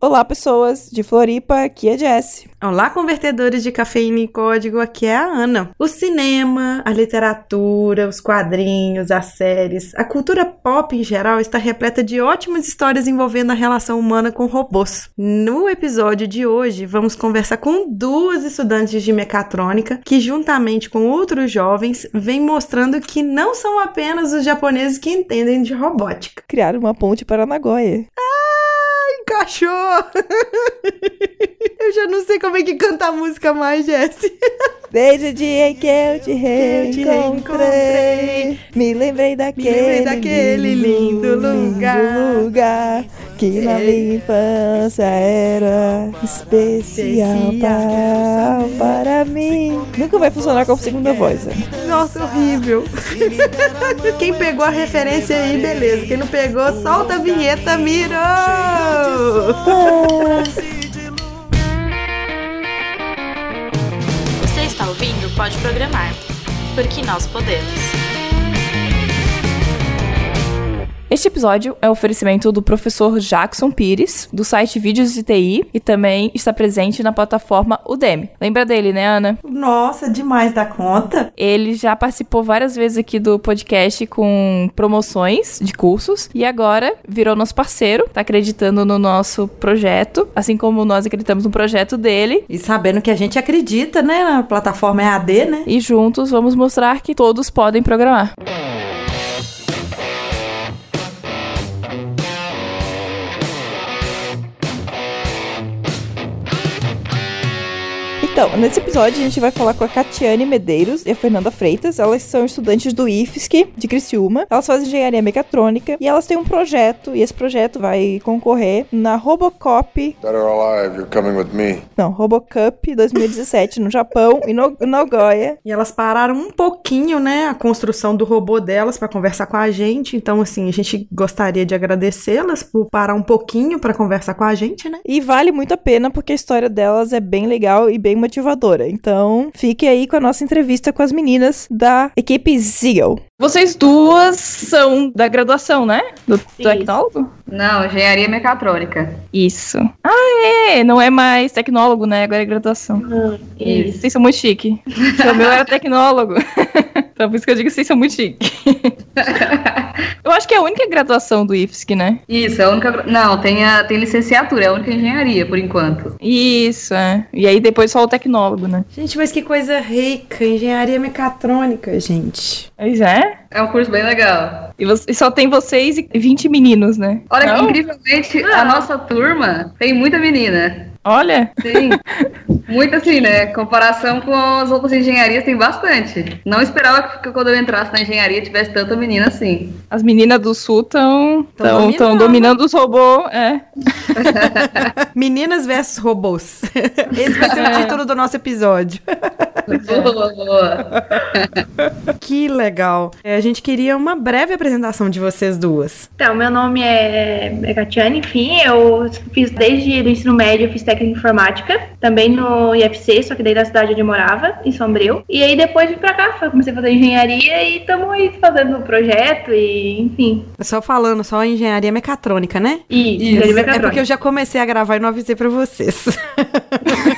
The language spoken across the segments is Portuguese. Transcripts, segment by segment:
Olá, pessoas de Floripa, aqui é Jess. Olá, convertedores de cafeína e código, aqui é a Ana. O cinema, a literatura, os quadrinhos, as séries, a cultura pop em geral está repleta de ótimas histórias envolvendo a relação humana com robôs. No episódio de hoje, vamos conversar com duas estudantes de mecatrônica que, juntamente com outros jovens, vêm mostrando que não são apenas os japoneses que entendem de robótica. Criaram uma ponte para Nagoya. Ah! Encaixou! eu já não sei como é que canta a música mais, Jesse. Desde o dia em que eu te reencontrei, me lembrei daquele, me lembrei daquele lindo, lindo lugar. lugar que na minha infância era especial, especial para mim. Nunca vai funcionar com a segunda voz. Né? Nossa, horrível. Quem pegou a referência aí, beleza. Quem não pegou, solta a vinheta, Miro! Você está ouvindo Pode Programar, porque nós podemos. Este episódio é um oferecimento do professor Jackson Pires, do site Vídeos de TI, e também está presente na plataforma Udemy. Lembra dele, né, Ana? Nossa, demais da conta. Ele já participou várias vezes aqui do podcast com promoções de cursos e agora virou nosso parceiro, tá acreditando no nosso projeto, assim como nós acreditamos no projeto dele. E sabendo que a gente acredita, né, na plataforma EAD, né? E juntos vamos mostrar que todos podem programar. Então, nesse episódio a gente vai falar com a Catiane Medeiros e a Fernanda Freitas. Elas são estudantes do IFSC de Criciúma. Elas fazem engenharia mecatrônica e elas têm um projeto e esse projeto vai concorrer na Robocop. Or alive, you're coming with me. Não, Robocup 2017 no Japão e no Nagoya. E elas pararam um pouquinho, né, a construção do robô delas para conversar com a gente. Então, assim, a gente gostaria de agradecê-las por parar um pouquinho para conversar com a gente, né? E vale muito a pena porque a história delas é bem legal e bem motivadora. Então, fique aí com a nossa entrevista com as meninas da equipe Zeal. Vocês duas são da graduação, né? Do tecnólogo? Não, engenharia mecatrônica. Isso. Ah, é! Não é mais tecnólogo, né? Agora é graduação. Hum, isso. Vocês são muito chique. o meu era tecnólogo. então, por isso que eu digo que vocês são muito chique. eu acho que é a única graduação do IFSC, né? Isso, é a única. Não, tem, a, tem licenciatura, é a única engenharia, por enquanto. Isso, é. E aí depois só o tecnólogo, né? Gente, mas que coisa rica. Engenharia mecatrônica, gente. Pois é. É um curso bem legal. E, você, e só tem vocês e 20 meninos, né? Olha Não? que incrivelmente a nossa turma tem muita menina. Olha! Sim. Muito assim, né? Comparação com as outras engenharias, tem bastante. Não esperava que quando eu entrasse na engenharia tivesse tanta menina assim. As meninas do sul estão dominando. dominando os robôs, é. Meninas versus robôs. Esse vai ser é. o título do nosso episódio. Boa, boa. que legal. É, a gente queria uma breve apresentação de vocês duas. Então, meu nome é, é Catiane, enfim, eu fiz desde o ensino médio, eu fiz técnica em informática, também no IFC, só que daí da cidade onde eu morava, em Sombrio. E aí depois vim pra cá, comecei a fazer engenharia e estamos aí fazendo o projeto e enfim. Só falando, só engenharia mecatrônica, né? Isso, Isso. engenharia mecatrônica. É porque eu já comecei a gravar e não avisei pra vocês.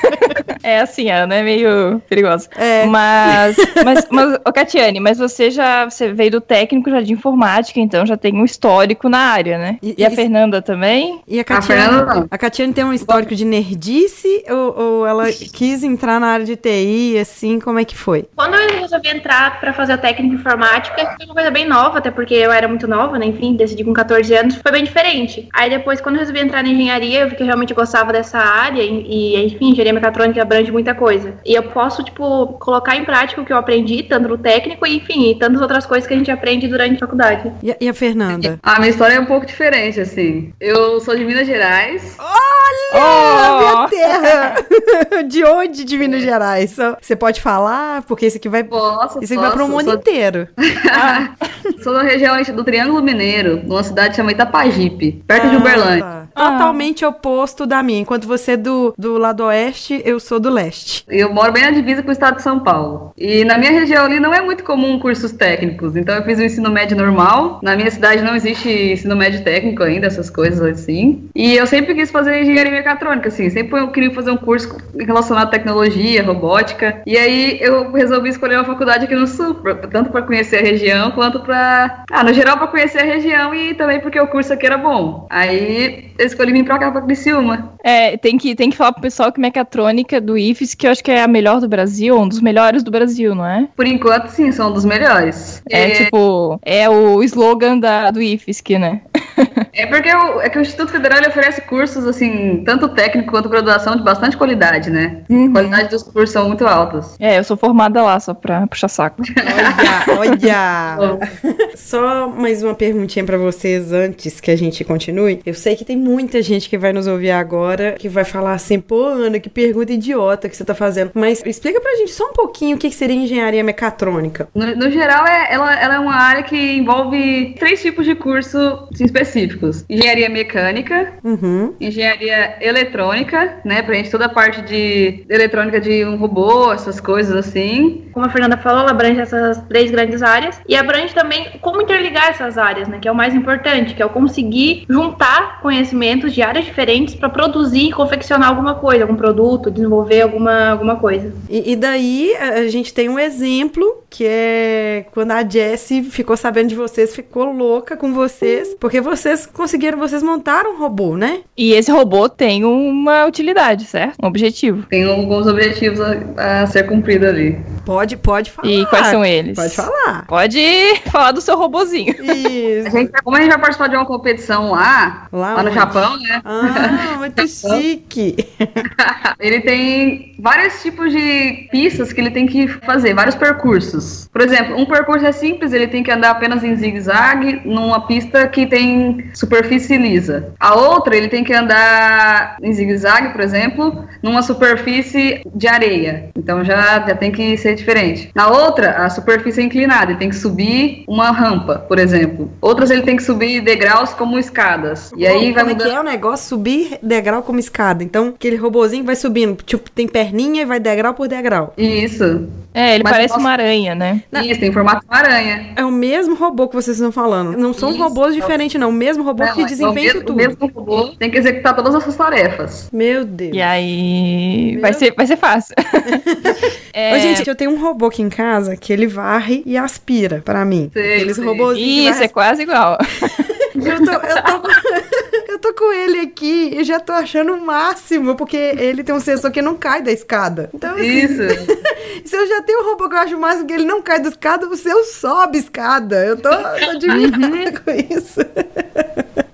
É assim, Ana, é meio perigosa. É. Mas, mas, mas ô, Catiane, mas você já você veio do técnico já de informática, então já tem um histórico na área, né? E, e a Fernanda também? E a Catiane, a, Fernanda, a Catiane tem um histórico de nerdice ou, ou ela quis entrar na área de TI, assim, como é que foi? Quando eu resolvi entrar para fazer a técnica informática, foi uma coisa bem nova, até porque eu era muito nova, né? Enfim, decidi com 14 anos, foi bem diferente. Aí depois, quando eu resolvi entrar na engenharia, eu vi que eu realmente gostava dessa área e, e enfim, engenharia mecatrônica abrange muita coisa. E eu posso, tipo, colocar em prática o que eu aprendi, tanto no técnico e, enfim, e tantas outras coisas que a gente aprende durante a faculdade. E, e a Fernanda? A minha história é um pouco diferente, assim. Eu sou de Minas Gerais. Olha! Oh! Minha terra! de onde de Minas Gerais? Você pode falar? Porque isso aqui vai. Posso, isso aqui posso, vai pro mundo sou... inteiro. ah. sou da região do Triângulo Mineiro, numa cidade chamada Itapajipe, perto ah, de Uberlândia. Tá. Totalmente oposto da minha. Enquanto você é do, do lado oeste, eu sou do leste. Eu moro bem na divisa com o estado de São Paulo. E na minha região ali não é muito comum cursos técnicos. Então eu fiz o ensino médio normal. Na minha cidade não existe ensino médio técnico ainda, essas coisas assim. E eu sempre quis fazer engenharia mecatrônica, assim. Sempre eu queria fazer um curso relacionado à tecnologia, robótica. E aí eu resolvi escolher uma faculdade aqui no sul, pra- tanto para conhecer a região quanto para, ah, no geral para conhecer a região e também porque o curso aqui era bom. Aí eu escolhi vir para cá para Criciúma. É, tem que, tem que falar pro pessoal que mecatrônica do IFES, que eu acho que é a melhor do Brasil, um dos melhores do Brasil, não é? Por enquanto, sim, são um dos melhores. É, tipo, é o slogan da, do IFES, que, né? É porque o, é que o Instituto Federal oferece cursos, assim, tanto técnico quanto graduação de bastante qualidade, né? A qualidade dos cursos são muito altas. É, eu sou formada lá, só pra puxar saco. Olha, olha. Só mais uma perguntinha pra vocês antes que a gente continue. Eu sei que tem muita gente que vai nos ouvir agora que vai falar assim, pô, Ana, que pergunta idiota que você tá fazendo. Mas explica pra gente só um pouquinho o que que seria engenharia mecatrônica. No, no geral, é, ela, ela é uma área que envolve três tipos de curso assim, específicos: engenharia mecânica, Uhum. engenharia eletrônica, né? Pra gente toda a parte de eletrônica de um robô, essas coisas assim. Como a Fernanda falou, ela abrange essas três grandes áreas e abrange também como interligar essas áreas, né? Que é o mais importante, que é o conseguir juntar conhecimentos de áreas diferentes para produzir e confeccionar alguma coisa, algum produto, desenvolver alguma, alguma coisa. E, e daí a a gente tem um exemplo que é quando a Jessie ficou sabendo de vocês, ficou louca com vocês, porque vocês conseguiram, vocês montaram um robô, né? E esse robô tem uma utilidade, certo? Um objetivo. Tem alguns objetivos a, a ser cumprido ali. Pode, pode falar. E quais são eles? Pode falar. Pode falar do seu robozinho. A Isso. gente, como a gente vai participar de uma competição lá, Lá lá no? Japão, né? Ah, muito chique. Ele tem vários tipos de pistas que ele tem que fazer, vários percursos. Por exemplo, um percurso é simples, ele tem que andar apenas em zigue-zague numa pista que tem superfície lisa. A outra, ele tem que andar em zigue-zague, por exemplo, numa superfície de areia. Então já, já tem que ser diferente. Na outra, a superfície é inclinada, ele tem que subir uma rampa, por exemplo. Outras ele tem que subir degraus como escadas. E aí Como vai é que mudando. é o negócio? Subir degrau como escada. Então, aquele robozinho vai subindo, tipo, tem perninha e vai degrau por degrau. Isso. É, ele Mas parece nossa- uma aranha, né? Isso, tem formato de uma aranha. É o mesmo robô que vocês estão falando. Não são Isso. robôs diferentes, não. O mesmo robô Não, que é desempenha tudo. O mesmo robô tem que executar todas essas tarefas. Meu Deus. E aí. Meu Vai ser, vai ser fácil. É, Ô, gente, eu tenho um robô aqui em casa que ele varre e aspira pra mim. Sei, Aqueles sei. robôzinhos. Isso, é quase igual. Eu tô, eu, tô tô com ele aqui e já tô achando o máximo, porque ele tem um sensor que não cai da escada. Então, assim, Isso. se eu já tenho um robô que eu acho o máximo que ele não cai da escada, o seu sobe escada. Eu tô, tô admirada com isso.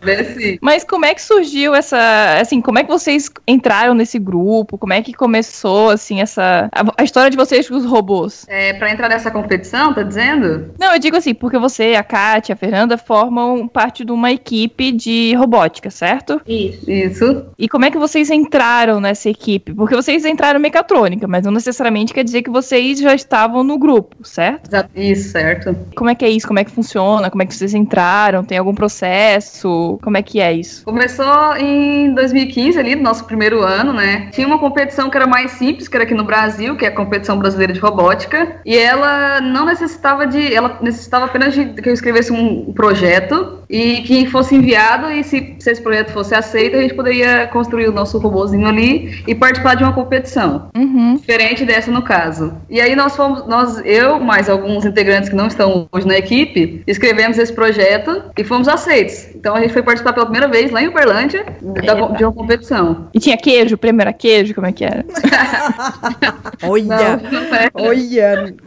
Mas como é que surgiu essa. Assim, como é que vocês entraram nesse grupo? Como é que começou, assim, essa. A, a história de vocês com os robôs? É, pra entrar nessa competição, tá dizendo? Não, eu digo assim, porque você, a Kátia, a Fernanda formam parte de uma equipe de robótica, certo? Isso. Isso. E como é que vocês entraram nessa equipe? Porque vocês entraram em mecatrônica, mas não necessariamente quer dizer que vocês já estavam no grupo, certo? Isso, certo. Como é que é isso? Como é que funciona? Como é que vocês entraram? Tem algum processo? Como é que é isso? Começou em 2015, ali, no nosso primeiro ano, né? Tinha uma competição que era mais simples, que era aqui no Brasil, que é a competição brasileira de robótica. E ela não necessitava de. Ela necessitava apenas de que eu escrevesse um projeto e que fosse enviado. E se, se esse projeto fosse aceito, a gente poderia construir o nosso robôzinho ali e participar de uma competição. Uhum. Diferente dessa no caso. E aí nós fomos, nós, eu, mais alguns integrantes que não estão hoje na equipe, escrevemos esse projeto e fomos aceitos. Então a gente foi participar pela primeira vez lá em Uberlândia da- de uma competição. E tinha queijo? O prêmio era queijo? Como é que era? Olha, Não, não é. olha.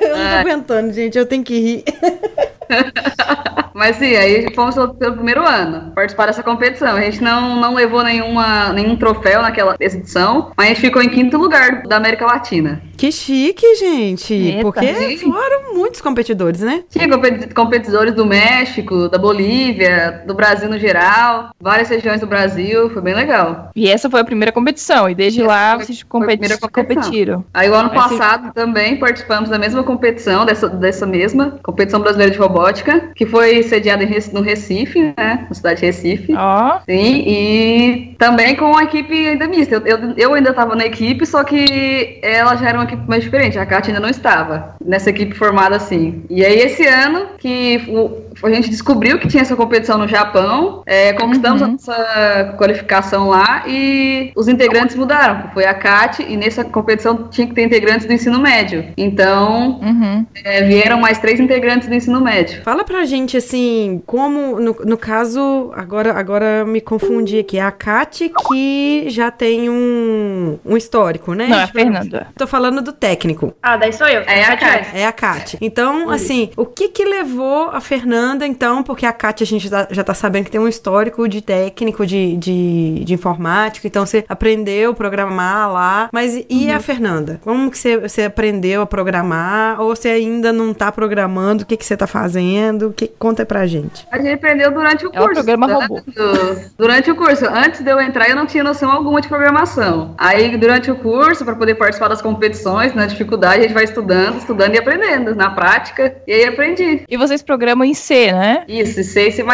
eu não tô aguentando, gente. Eu tenho que rir. Mas sim, aí fomos pelo, pelo primeiro ano participar dessa competição. A gente não, não levou nenhuma, nenhum troféu naquela edição, mas a gente ficou em quinto lugar da América Latina. Que chique, gente. Eita. porque Sim. foram muitos competidores, né? Tinha competi- competidores do México, da Bolívia, do Brasil no geral, várias regiões do Brasil, foi bem legal. E essa foi a primeira competição. E desde Essa lá foi- vocês competi competiram. Aí o ano Mas se- passado também participamos da mesma competição, dessa, dessa mesma competição brasileira de robótica, que foi sediada no Recife, né? Na cidade de Recife. Ó, Sim, e também com a equipe ainda mista. Eu, eu, eu ainda estava na equipe, só que ela já era uma equipe mais diferente. A Kátia ainda não estava nessa equipe formada assim. E aí, esse ano, que o- a gente descobriu que tinha essa competição no Japão, é, conquistamos Uhum. a nossa qualificação lá e os integrantes mudaram. Foi a CAT e nessa competição tinha que ter integrantes do ensino médio. Então, Uhum. é, vieram mais três integrantes do ensino médio. Fala pra gente, assim, como, no, no caso, agora, agora me confundi aqui, é a Kate que já tem um, um histórico, né? Não, é a Tipo, Fernanda. Tô falando do técnico. Ah, daí sou eu. É a. Kátia. É a Kátia. Então, assim, o que que levou a Fernanda, então, porque a Kátia a gente já, já tá sabendo que tem um histórico de técnico de, de, de informática, então você aprendeu a programar lá, mas e- e a Fernanda? Como que você, você aprendeu a programar? Ou você ainda não tá programando? O que que você tá fazendo? O que, conta pra gente. A gente aprendeu durante o É o curso. programa tá? robô. Durante o curso. Antes de eu entrar, eu não tinha noção alguma de programação. Aí, durante o curso, para poder participar das competições, na dificuldade, a gente vai estudando, estudando e aprendendo na prática. E aí aprendi. E vocês programam em C, né? Isso, C e C++.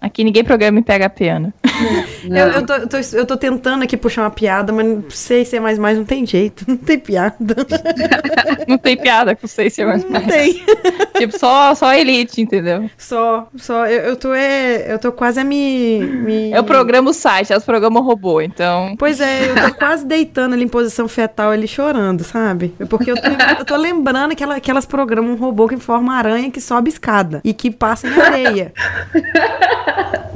Aqui ninguém programa em PHP, Ana. Eu, eu, tô, eu, tô, eu tô tentando aqui puxar uma piada, mas é mais mais, não tem jeito. Não tem piada. Não tem piada com C, C++. Não tem. tipo, só, só elite, entendeu? Só, só, eu, eu tô é, eu tô quase a me, me... Eu programo o site, elas programam robô, então... Pois é, eu tô quase deitando ali em posição fetal ali chorando, sabe? Porque eu tô, eu tô lembrando que, ela, que elas programam um robô que forma aranha que sobe escada e que passa em areia.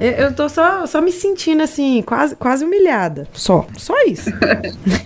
Eu, eu tô só, só me sentindo assim, quase, quase humilhada. Só, só isso.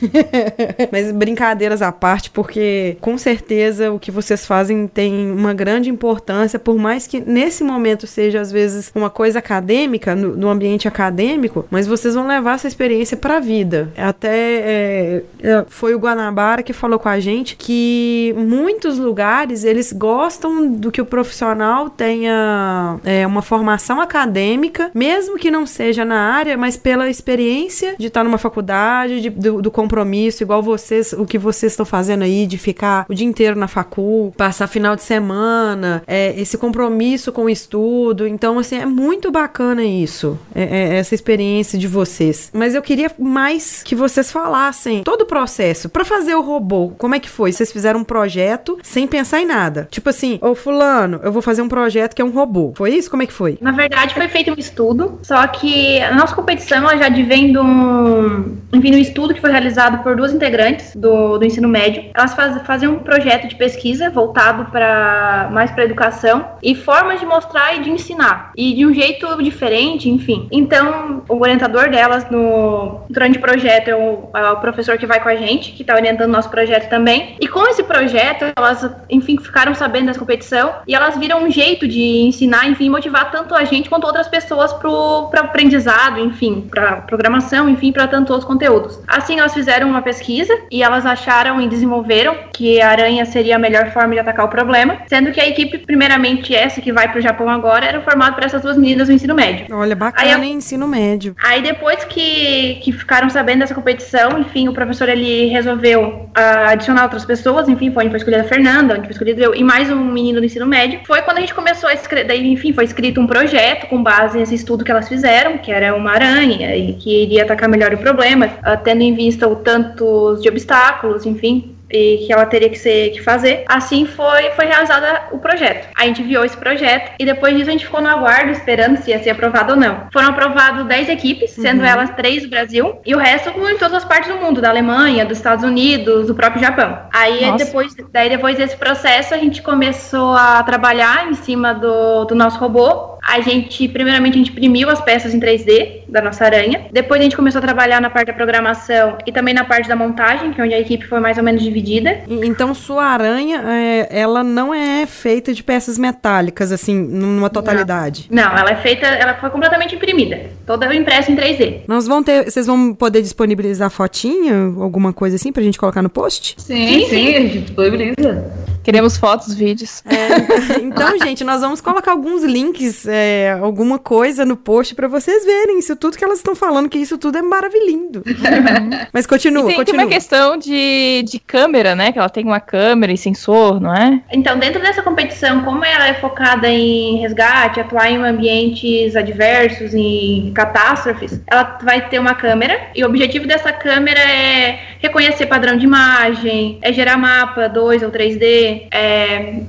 Mas brincadeiras à parte, porque com certeza o que vocês fazem tem uma grande importância, por mais que nesse momento seja às vezes uma coisa acadêmica, no, no ambiente acadêmico, mas vocês vão levar essa experiência pra vida. Até é, é, foi o Guanabara que falou com a gente que muitos lugares eles gostam do que o profissional tenha é, uma formação acadêmica, mesmo que não seja na área, mas pela experiência de estar numa faculdade, de- do, do compromisso, igual vocês, o que vocês estão fazendo aí, de ficar o dia inteiro na facul, passar final de semana, é, esse compromisso com o estudo. Então, assim, é muito bacana isso, é- é essa experiência de vocês. Mas eu queria mais que vocês falassem todo o processo. Pra fazer o robô, como é que foi? Vocês fizeram um projeto sem pensar em nada. Tipo assim, ô fulano, eu vou fazer um projeto que é um robô. Foi isso? Como é que foi? Na verdade, foi feito um estudo, só que a nossa competição já advém de um, enfim, um estudo que foi realizado por duas integrantes do, do ensino médio. Elas faz, faziam um projeto de pesquisa voltado para mais para educação e formas de mostrar e de ensinar e de um jeito diferente, enfim. Então, o orientador delas no durante o projeto é o, é o professor que vai com a gente, que está orientando o nosso projeto também. E com esse projeto, elas, enfim, ficaram sabendo dessa competição e elas viram um jeito de ensinar, enfim, motivar tanto a gente quanto outras pessoas para aprendizado, enfim, para programação, enfim, para tantos outros conteúdos. Assim, elas fizeram uma pesquisa e elas acharam e desenvolveram que a aranha seria a melhor forma de atacar o problema, sendo que a equipe, primeiramente essa que vai para o Japão agora, era formada por essas duas meninas do ensino médio. Olha, Aí bacana, hein? Ensino médio. Aí depois que, que ficaram sabendo dessa competição, enfim, o professor ele resolveu adicionar outras pessoas, enfim, foi foi escolhida a Fernanda, onde foi escolhido eu e mais um menino do ensino médio. Foi quando a gente começou a escrever, daí, enfim, foi escrito um projeto com base nesse estudo que elas fizeram, que era uma aranha e que iria atacar melhor o problema, tendo em vista o tantos de obstáculos, enfim, e que ela teria que ser que fazer. Assim foi foi realizada o projeto. A gente enviou esse projeto e depois disso a gente ficou no aguardo esperando se ia ser aprovado ou não. Foram aprovados 10 equipes, sendo elas três do Brasil e o resto em todas as partes do mundo, da Alemanha, dos Estados Unidos, do próprio Japão. Aí Nossa. depois daí depois desse processo a gente começou a trabalhar em cima do, do nosso robô. A gente, primeiramente, a gente imprimiu as peças em 3D da nossa aranha. Depois a gente começou a trabalhar na parte da programação e também na parte da montagem, que é onde a equipe foi mais ou menos dividida. Então, sua aranha, é, ela não é feita de peças metálicas, assim, numa totalidade. Não, ela é feita, ela foi completamente imprimida, toda impressa em 3D. Nós vamos ter, vocês vão poder disponibilizar fotinha, alguma coisa assim, pra gente colocar no post? Sim, sim, a gente disponibiliza. Queremos fotos, vídeos. É, então, gente, nós vamos colocar alguns links, é, alguma coisa no post pra vocês verem isso tudo que elas estão falando, que isso tudo é maravilhindo. Mas continua, E tem, tem continua. uma questão de, de câmera, né? Que ela tem uma câmera e sensor, não é? Então, dentro dessa competição, como ela é focada em resgate, atuar em ambientes adversos, em catástrofes, ela vai ter uma câmera e o objetivo dessa câmera é reconhecer padrão de imagem, é gerar mapa 2 ou 3D, reconhecer é,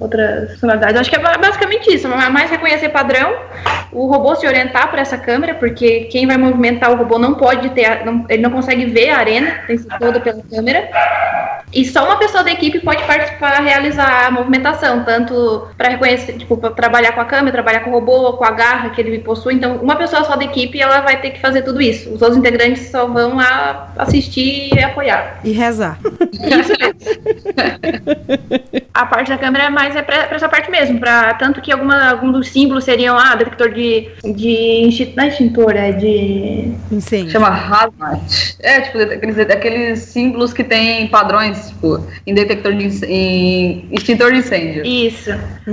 outras funcionalidades. Acho que é basicamente isso, mais reconhecer padrão, o robô se orientar por essa câmera, porque quem vai movimentar o robô não pode ter, não, ele não consegue ver a arena, tem que ser toda pela câmera. E só uma pessoa da equipe pode participar, realizar a movimentação, tanto para reconhecer, tipo, para trabalhar com a câmera, trabalhar com o robô, com a garra que ele possui. Então, uma pessoa só da equipe, ela vai ter que fazer tudo isso. Os outros integrantes só vão a assistir e apoiar. E rezar. Isso mesmo. a parte da câmera é mais é pra, pra essa parte mesmo, para tanto que alguma, algum dos símbolos seriam, ah, detector de, de não é extintor, é de... Incêndio. Chama hazmat. É, tipo, aqueles, aqueles símbolos que tem padrões, tipo, em detector de em extintor de incêndio. Isso.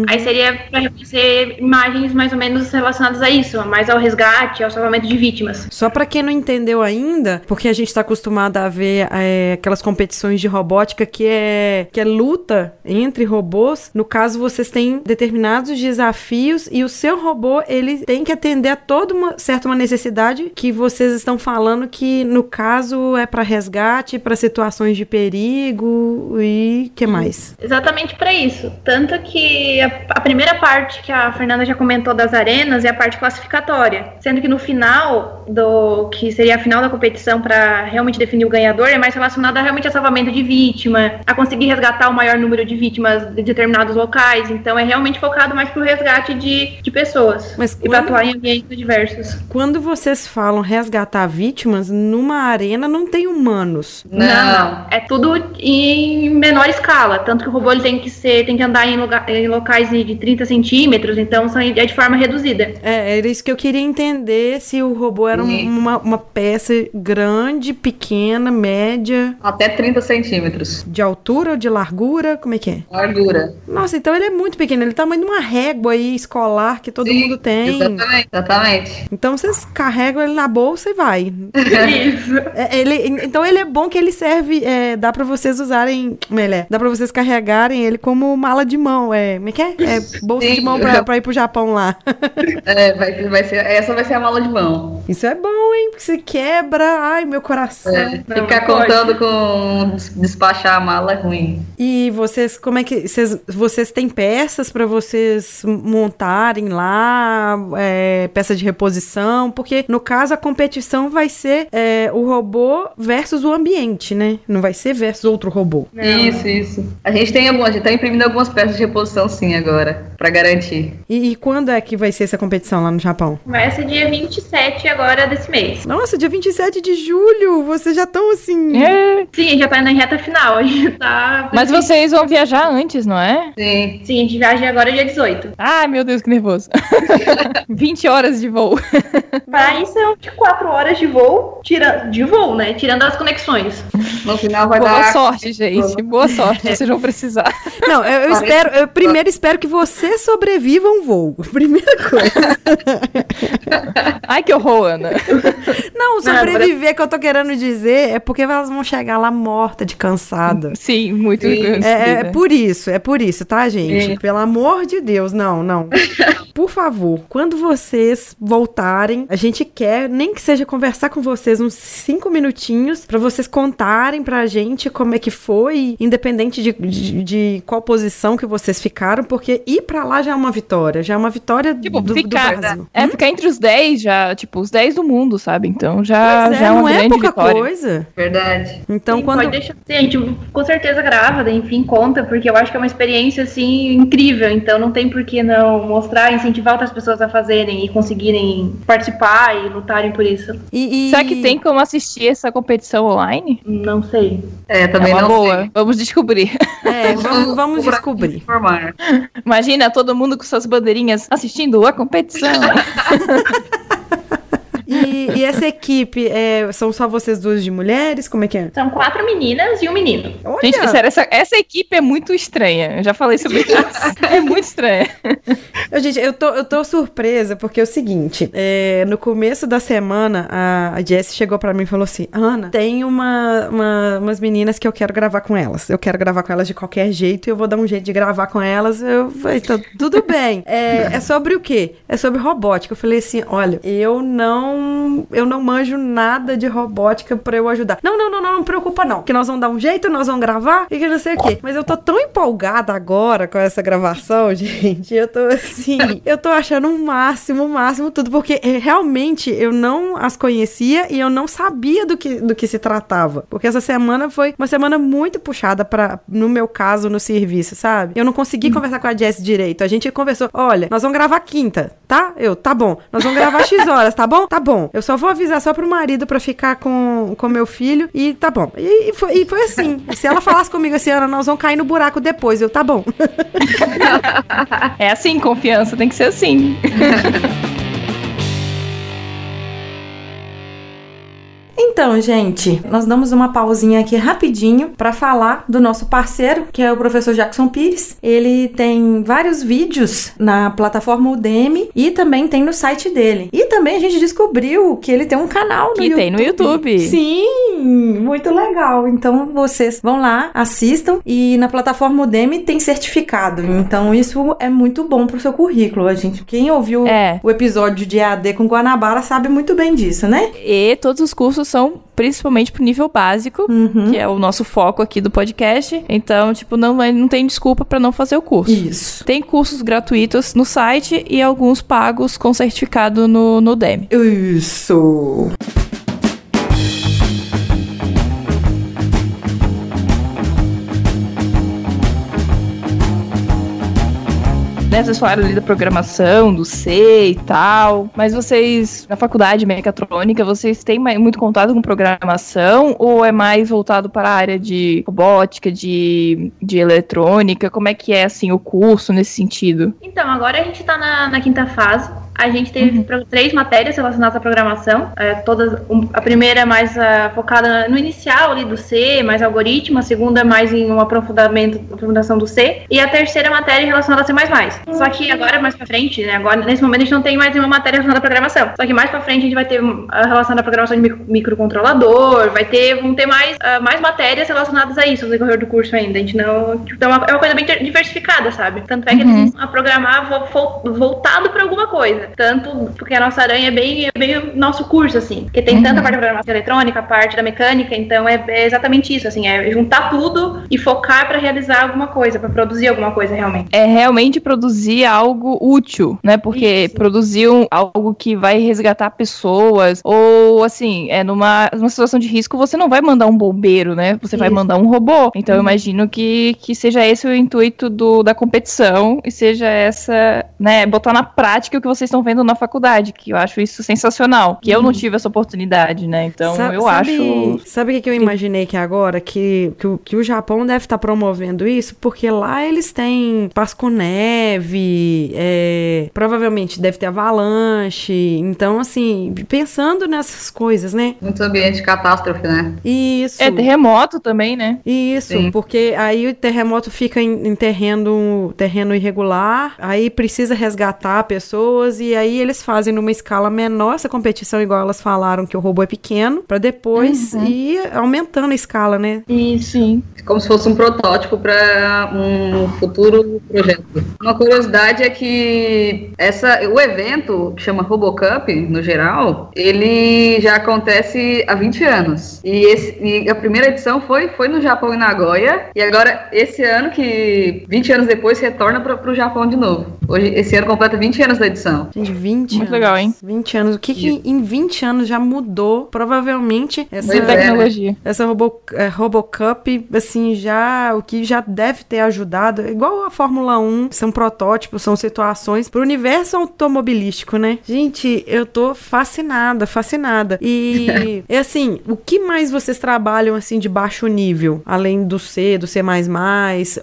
Aí seria para reconhecer imagens mais ou menos relacionadas a isso, mais ao resgate, ao salvamento de vítimas. Só pra quem não entendeu ainda, porque a gente tá acostumado a ver é, aquelas competições de robótica que é que é luta entre robôs. No caso, vocês têm determinados desafios e o seu robô ele tem que atender a toda uma certa uma necessidade que vocês estão falando que no caso é pra resgate, pra situações de perigo e que mais? Exatamente para isso. Tanto que a, a primeira parte que a Fernanda já comentou das arenas é a parte classificatória. Sendo que no final, do que seria a final da competição para realmente definir o ganhador, é mais relacionada realmente a salvamento de vítima, a conseguir resgatar o maior número de vítimas de determinados locais. Então é realmente focado mais pro resgate de, de pessoas. Mas E para quando- atuar em ambientes diversos. Quando vocês falam resgatar vítimas, numa arena não tem humanos. Não. É tudo em menor escala. Tanto que o robô ele tem que ser, tem que andar em, lugar- em locais de de 30 centímetros, então são, é de forma reduzida. É, era isso que eu queria entender, se o robô era um- uma, uma peça grande, pequena, média, Até 30 centímetros. de altura ou de largura, como é que é? Largura. Nossa, então ele é muito pequeno, ele é o tamanho de uma régua aí escolar que todo Sim, mundo tem. Exatamente, exatamente. Então vocês carregam ele na bolsa e vai. Isso. É, ele, então ele é bom que ele serve, é, dá pra vocês usarem, melhor, dá pra vocês carregarem ele como mala de mão, é, como é que é? É bolsa Sim. de mão pra, pra ir pro Japão lá. É, vai, vai ser, essa vai ser a mala de mão. Isso é bom, hein? Porque se quebra, ai, meu coração. É, ficar não pode. contando com des- despachar a mala é ruim. E vocês, como é que vocês, vocês têm peças pra vocês montarem lá, é, peça de reposição? Porque no caso a competição vai ser é, o robô versus o ambiente, né? Não vai ser versus outro robô. Não. Isso, isso. A gente tem algumas, a gente tá imprimindo algumas peças de reposição sim agora, pra garantir. E, e quando é que vai ser essa competição lá no Japão? Começa dia 27 agora desse mês. Nossa, dia 27 de julho! Vocês já estão assim. É, Sim, a gente já tá indo em reta final. A gente tá. Mas vocês vão viajar antes, não é? Sim. Sim, a gente viaja agora dia 18. Ai, meu Deus, que nervoso. 20 horas de voo. Isso são de 4 horas de voo, tira... de voo, né? Tirando as conexões. No final vai Boa dar. sorte, gente. Boa sorte. Vocês vão precisar. Não, eu, eu espero, eu primeiro espero que você sobreviva um voo. Primeira coisa. Ai, que horror, Ana. Não, sobreviver que eu tô querendo dizer é porque elas vão chegar lá morta de cansada. Sim, muito. Sim. É, é por isso, é por isso, tá, gente? Sim. Pelo amor de Deus, não, não. Por favor, quando vocês voltarem, a gente quer, nem que seja conversar com vocês uns cinco minutinhos, pra vocês contarem pra gente como é que foi, independente de, de, de qual posição que vocês ficaram, porque ir pra lá já é uma vitória, já é uma vitória Tipo, do, do ficar, Brasil. é, ficar entre os 10 já, tipo, os 10 do mundo, sabe? Então já, Pois já é, é uma não é grande pouca vitória. coisa. Verdade. Então, Sim, quando. pode deixar. Sim, a gente com certeza grava, daí, enfim, conta, porque eu acho que é uma experiência, assim, incrível. Então não tem por que não mostrar, incentivar outras pessoas a fazerem e conseguirem participar e lutarem por isso. E, e- Será que tem como assistir essa competição online? Não sei. É, É também uma não boa. sei. Vamos descobrir. É, vamos, vamos descobrir. Informar. Imagina todo mundo com suas bandeirinhas assistindo a competição. E, essa equipe, é, são só vocês duas de mulheres? Como é que é? São quatro meninas e um menino. Olha! Gente, sério, essa, essa equipe é muito estranha. Eu já falei sobre isso. É muito estranha. Gente, eu tô, eu tô surpresa porque é o seguinte: é, no começo da semana, a, a Jessie chegou pra mim e falou assim: Ana, tem uma, uma- umas meninas que eu quero gravar com elas. Eu quero gravar com elas de qualquer jeito e eu vou dar um jeito de gravar com elas. Eu falei: "Então, tudo bem. É, é sobre o quê? É sobre robótica. Eu falei assim: olha, eu não eu não manjo nada de robótica pra eu ajudar. Não, não, não, não, não preocupa não, que nós vamos dar um jeito, nós vamos gravar e que não sei o quê. Mas eu tô tão empolgada agora com essa gravação, gente. Eu tô assim, eu tô achando o um máximo, o um máximo tudo, porque é, realmente eu não as conhecia e eu não sabia do que, do que se tratava. Porque essa semana foi uma semana muito puxada para no meu caso, no serviço, sabe? Eu não consegui hum. conversar com a Jess direito. A gente conversou, olha, nós vamos gravar quinta, tá? Eu, tá bom. Nós vamos gravar X horas, tá bom? Tá bom. Eu só vou avisar só pro marido pra ficar com, com meu filho e tá bom. E, e, foi, e foi assim. Se ela falasse comigo assim, Ana, nós vamos cair no buraco depois. Eu, tá bom. é assim, confiança, tem que ser assim. Então, gente, nós damos uma pausinha aqui rapidinho para falar do nosso parceiro, que é o professor Jackson Pires. Ele tem vários vídeos na plataforma Udemy e também tem no site dele. E também a gente descobriu que ele tem um canal no que YouTube. tem no YouTube. Sim, muito legal. Então vocês vão lá, assistam e na plataforma Udemy tem certificado. Então isso é muito bom pro seu currículo. A gente, quem ouviu é. o episódio de AD com Guanabara sabe muito bem disso, né? E todos os cursos são principalmente pro nível básico, uhum. que é o nosso foco aqui do podcast. Então, tipo, não, não tem desculpa para não fazer o curso. Isso. Tem cursos gratuitos no site e alguns pagos com certificado no, no DEM. Isso. Né? Vocês falaram ali da programação, do C e tal, mas vocês, na faculdade mecatrônica, vocês têm muito contato com programação ou é mais voltado para a área de robótica, de, de eletrônica? Como é que é, assim, o curso nesse sentido? Então, agora a gente está na, na quinta fase, a gente teve uhum. três matérias relacionadas à programação. É, todas, um, a primeira é mais uh, focada no inicial ali do C, mais algoritmo. A segunda é mais em um aprofundamento, aprofundação do C. E a terceira matéria relacionada a C++. Só que agora, mais pra frente, né? Agora, nesse momento, a gente não tem mais nenhuma matéria relacionada à programação. Só que mais pra frente, a gente vai ter a relacionada à programação de microcontrolador, vai ter, vão ter mais, uh, mais matérias relacionadas a isso no decorrer do curso ainda. A gente não... Então, é uma coisa bem diversificada, sabe? Tanto é que uhum. eles a programar voltado para alguma coisa. Tanto porque a nossa aranha é bem, é bem o nosso curso, assim. Porque tem uhum. tanta parte da programação eletrônica, a parte da mecânica, então é, é, exatamente isso, assim, é juntar tudo e focar para realizar alguma coisa, para produzir alguma coisa realmente. É realmente produzir algo útil, né? Porque isso. produzir um, algo que vai resgatar pessoas, ou assim, é numa, numa situação de risco, você não vai mandar um bombeiro, né? Você isso. vai mandar um robô. Então uhum. eu imagino que, que seja esse o intuito do, da competição e seja essa, né, botar na prática o que vocês estão vendo na faculdade, que eu acho isso sensacional. Que uhum. eu não uhum. tive essa oportunidade, né? Então Sa eu sabe, acho. Sabe o que, que eu imaginei que agora? Que, que, que o Japão deve estar tá promovendo isso, porque lá eles têm Páscoa Neve, é, provavelmente deve ter avalanche. Então, assim, pensando nessas coisas, né? Muito ambiente de catástrofe, né? Isso. É terremoto também, né? Isso, Sim. porque aí o terremoto fica em, em terreno, terreno irregular, aí precisa resgatar pessoas e aí eles fazem numa escala menor essa competição, igual elas falaram que o robô é pequeno, para depois uhum. ir aumentando a escala, né? E sim. Como se fosse um protótipo para um futuro projeto. Uma curiosidade é que essa, o evento, que chama RoboCup, no geral, ele já acontece há 20 anos. E, esse, e a primeira edição foi, foi no Japão, em Nagoya, e agora, esse ano, que 20 anos depois, retorna para o Japão de novo. Hoje, esse ano completa 20 anos da edição. Gente, 20 Muito anos. legal, hein? 20 anos. O que, que em 20 anos já mudou? Provavelmente essa é, tecnologia. Essa Robo, é, RoboCup, assim, já o que já deve ter ajudado, igual a Fórmula 1, são protótipos, são situações pro universo automobilístico, né? Gente, eu tô fascinada, fascinada. E, e assim, o que mais vocês trabalham assim de baixo nível, além do C, do C++,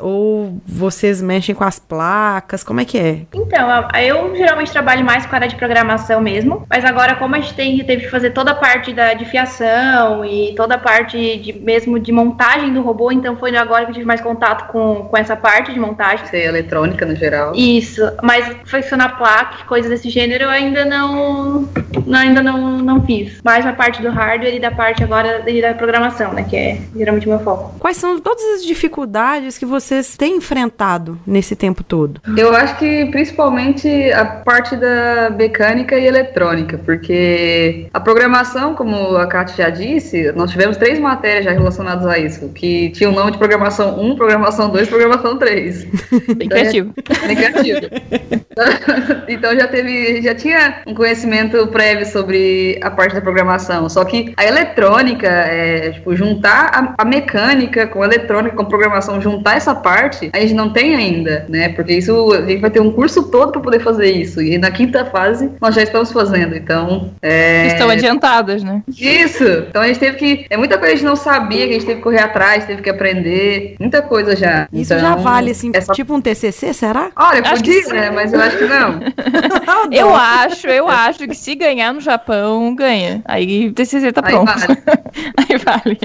ou vocês mexem com as placas? Como é que é? Então, eu geralmente trabalho mais com a área de programação mesmo, mas agora como a gente tem, teve que fazer toda a parte da, de fiação e toda a parte de mesmo de montagem do robô, então foi agora que eu tive mais contato com, com essa parte de montagem. Ser eletrônica no geral. Isso, mas funcionar placa, coisas desse gênero, eu ainda não, não ainda não, não fiz. Mais a parte do hardware e da parte agora da programação, né, que é geralmente o meu foco. Quais são todas as dificuldades que vocês têm enfrentado nesse tempo todo? Eu acho que principalmente a parte da mecânica e eletrônica, porque a programação, como a Kátia já disse, nós tivemos três matérias já relacionadas a isso, que tinha o nome de programação 1, programação 2, programação 3. Bem criativo. Bem criativo. então já teve, já tinha um conhecimento prévio sobre a parte da programação. Só que a eletrônica, é, tipo, juntar a, a mecânica com a eletrônica, com a programação, juntar essa parte, a gente não tem ainda, né? Porque isso a gente vai ter um curso todo para poder fazer isso. E na quinta fase nós já estamos fazendo. Então. É... Estão adiantadas, né? Isso! Então a gente teve que. É muita coisa que a gente não sabia, que a gente teve que correr atrás, teve que aprender. Muita coisa já. Isso Então, já vale, assim, essa- tipo um TCC, será? Olha, Acho podia, que né? Mas eu acho que não. Eu acho, eu acho que se ganhar no Japão, ganha. Aí o TCC tá Aí pronto. vale. Aí vale.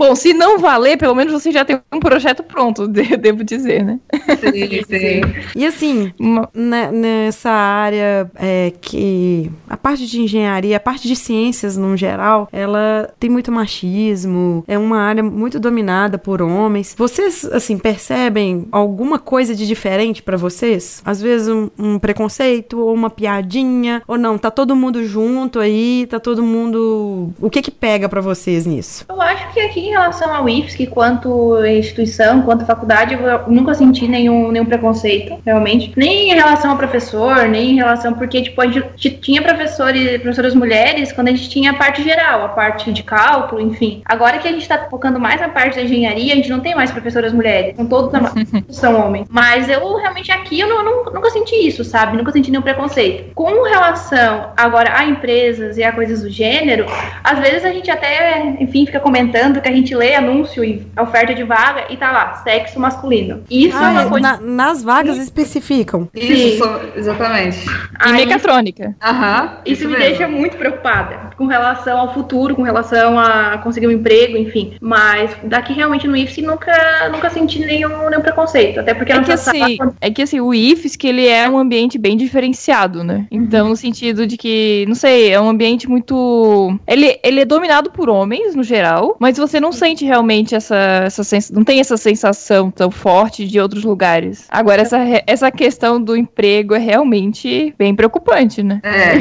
Bom, se não valer, pelo menos você já tem um projeto pronto, de- devo dizer, né? Sim, sim. E assim, Uma- né, nessa área é, que a parte de engenharia, a parte de ciências no geral, ela tem muito machismo, é uma área muito dominada por homens. Vocês, assim, percebem alguma coisa de diferente pra vocês? Às vezes um, um preconceito ou uma piadinha, ou não, tá todo mundo junto aí, tá todo mundo... O que que pega pra vocês nisso? Eu acho que aqui em relação ao IFSC, quanto instituição, quanto faculdade, eu nunca senti nenhum, nenhum preconceito, realmente. Nem em relação ao professor, nem em relação. Porque, tipo, a gente tinha professores, professoras mulheres quando a gente tinha a parte geral, a parte de cálculo, enfim. Agora que a gente tá focando mais na parte da engenharia, a gente não tem mais professoras mulheres. São todos são homens. Mas eu realmente aqui eu não- não- nunca senti isso, sabe? Nunca senti nenhum preconceito. Com relação agora a empresas e a coisas do gênero, às vezes a gente até, enfim, fica comentando que a gente lê anúncio e oferta de vaga e tá lá, sexo masculino. Isso é uma Ah, coisa. na- nas vagas especificam. Isso, Sim. exatamente. E mecatrônica. Aham. Isso me mesmo. deixa muito preocupada com relação ao futuro, com relação a conseguir um emprego, enfim. Mas daqui realmente no IFSC nunca, nunca senti nenhum, nenhum preconceito. Até porque É não que, precisa assim, falar- é que assim, o IFES, que ele é um ambiente bem diferenciado, né? Então, no sentido de que, não sei, é um ambiente muito. Ele, ele é dominado por homens, no geral, mas você não sente realmente essa, essa sens... não tem essa sensação tão forte de outros lugares. Agora, essa, essa questão do emprego é realmente bem preocupante, né? É,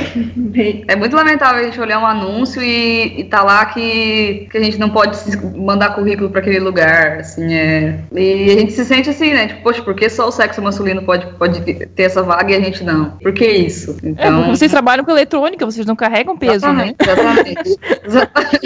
é muito lamentável a gente olhar um anúncio e, e tá lá que, que a gente não pode mandar currículo pra aquele lugar, assim, é. E a gente se sente assim, né? Tipo, poxa, por que só o sexo masculino pode, pode ter essa vaga e a gente não? Por que isso? É, Então. porque vocês trabalham com eletrônica, vocês não carregam peso, né? Exatamente, exatamente.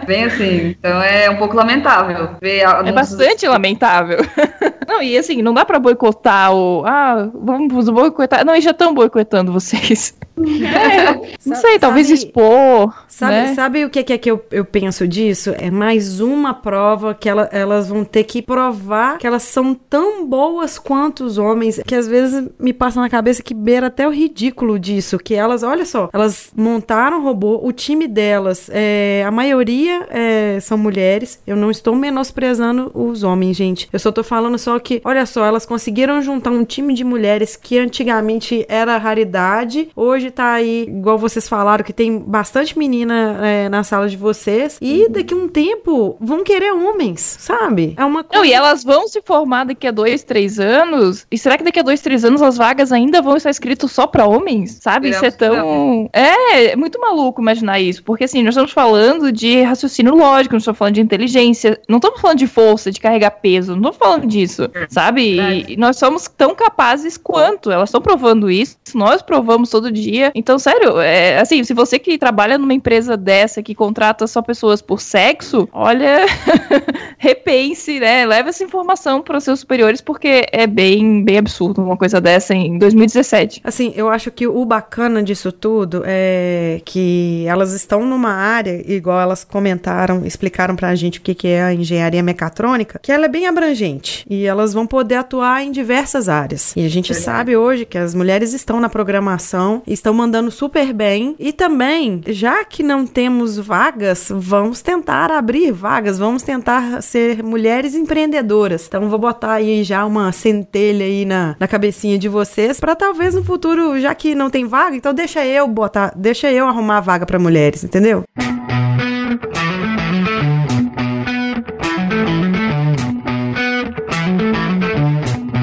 Bem assim. Então é um pouco lamentável ver É bastante lamentável. Não, e assim, não dá pra boicotar o. Ah, vamos boicotar. Não, eles já estão boicotando vocês. Não sei, talvez Sabe- expor. Sabe, né? sabe o que, que é que eu, eu penso disso? É mais uma prova que ela- elas vão ter que provar que elas são tão boas quanto os homens, que às vezes me passa na cabeça que beira até o ridículo disso, que elas, olha só, elas montaram um robô, o time delas, é, a maioria é, são mulheres, eu não estou menosprezando os homens, gente, eu só tô falando só que, olha só, elas conseguiram juntar um time de mulheres que antigamente era raridade, hoje tá aí, igual vocês falaram, que tem bastante menina é, na sala de vocês, e daqui a um tempo vão querer homens, sabe? É uma Não, coisa. e elas vão se formar daqui a dois, três anos. E será que daqui a dois, três anos as vagas ainda vão estar escritas só pra homens? Sabe? Isso é tão. É, é muito maluco imaginar isso. Porque assim, nós estamos falando de raciocínio lógico, nós estamos falando de inteligência, não estamos falando de força, de carregar peso, não estamos falando disso. Sabe? E, nós somos tão capazes quanto. Elas estão provando isso, nós provamos todo dia. Então, sério, é, assim, se você que trabalha numa empresa dessa que contrata só pessoas por sexo, olha, repense, né? Leve essa informação para os seus superiores, porque é bem, bem absurdo uma coisa dessa em 2017. Assim, eu acho que o bacana disso tudo é que elas estão numa área, igual elas comentaram, explicaram pra gente o que, que é a engenharia mecatrônica, que ela é bem abrangente e elas vão poder atuar em diversas áreas. E a gente sabe hoje que as mulheres estão na programação, estão mandando super bem e também, já que não temos vagas, vamos tentar abrir vagas, vamos tentar ser mulheres empreendedoras. Então vou botar aí já uma centelha aí na, na cabecinha de vocês pra talvez no futuro, já que não tem vaga, então deixa eu botar, deixa eu arrumar a vaga pra mulheres, entendeu?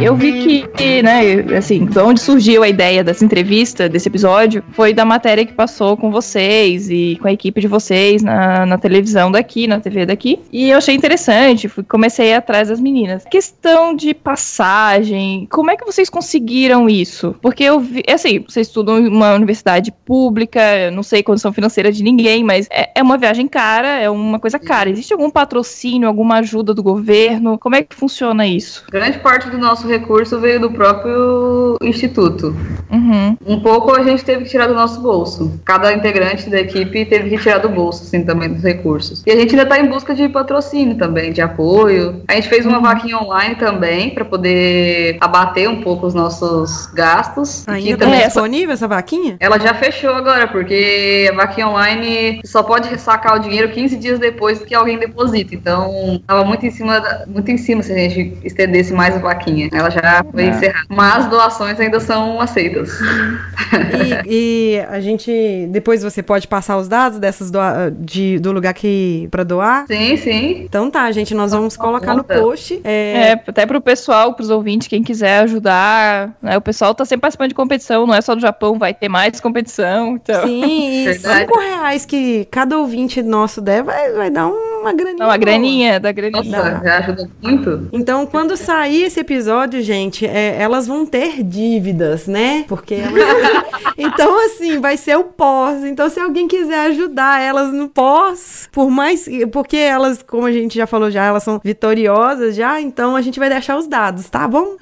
Eu vi que que, né, assim, de onde surgiu a ideia dessa entrevista, desse episódio, foi da matéria que passou com vocês e com a equipe de vocês na, na televisão daqui, na TV daqui. E eu achei interessante, fui, comecei atrás das meninas. Questão de passagem, como é que vocês conseguiram isso? Porque eu vi, assim, vocês estudam em uma universidade pública, não sei condição financeira de ninguém, mas é, é uma viagem cara, é uma coisa cara. Existe algum patrocínio, alguma ajuda do governo? Como é que funciona isso? Grande parte do nosso recurso veio do próprio instituto. Uhum. Um pouco a gente teve que tirar do nosso bolso. Cada integrante da equipe teve que tirar do bolso, assim, também dos recursos. E a gente ainda está em busca de patrocínio também, de apoio. A gente fez uma vaquinha online também para poder abater um pouco os nossos gastos. Ainda que tá também disponível essa vaquinha? ela já fechou agora, porque a vaquinha online só pode sacar o dinheiro 15 dias depois que alguém deposita. Então, tava muito em cima, da- muito em cima se a gente estendesse mais a vaquinha. Ela já foi encerrada. Mas doações ainda são aceitas. E, e a gente. Depois você pode passar os dados dessas doa- de, do lugar que para doar? Sim, sim. Então tá, gente, nós vamos colocar no post. É, É, até pro pessoal, pros ouvintes, quem quiser ajudar, né? O pessoal tá sempre participando de competição, não é só do Japão, vai ter mais competição, então... Sim, e Verdade. cinco reais que cada ouvinte nosso der vai, vai dar uma graninha. Não, uma graninha, da graninha. Nossa, já ajuda muito. Então, quando sair esse episódio, gente, é, elas vão ter dívidas, né? Porque elas... Então, assim, vai ser o pós. Então, se alguém quiser ajudar elas no pós, por mais... Porque elas, como a gente já falou já, elas são vitoriosas já, então a gente vai deixar os dados, tá bom?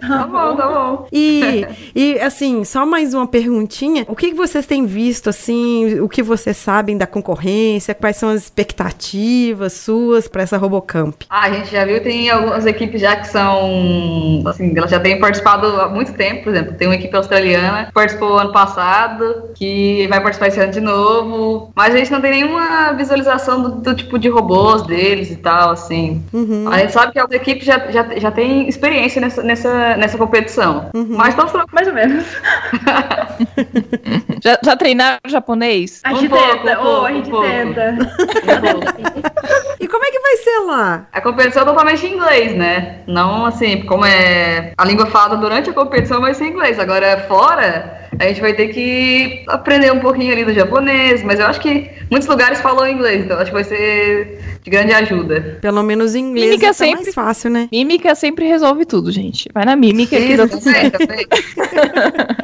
Tá bom, tá bom. E, e assim, só mais uma perguntinha. O que que vocês têm visto, assim, o que vocês sabem da concorrência? Quais são as expectativas suas para essa Robocamp? Ah, a gente já viu, tem algumas equipes já que são, assim, elas já têm participado há muito tempo, por exemplo, tem uma equipe australiana que participou ano passado, que vai participar esse ano de novo, mas a gente não tem nenhuma visualização do, do tipo de robôs deles e tal, assim. Uhum. A gente sabe que as equipes já, já, já têm experiência nessa, nessa, nessa competição, mas estão Mais ou menos. Já, já treinaram japonês? A Um gente pouco, tenta. um pouco, a gente um tenta. E como é que vai ser lá? A competição é totalmente em inglês, né? Não assim, como é a língua falada durante a competição vai ser em inglês. Agora, fora, a gente vai ter que aprender um pouquinho ali do japonês, mas eu acho que muitos lugares falam inglês, então acho que vai ser de grande ajuda. Pelo menos em inglês Mímica é sempre- mais fácil, né? Mímica sempre resolve tudo, gente. Vai na mímica que dá Isso, tudo certo.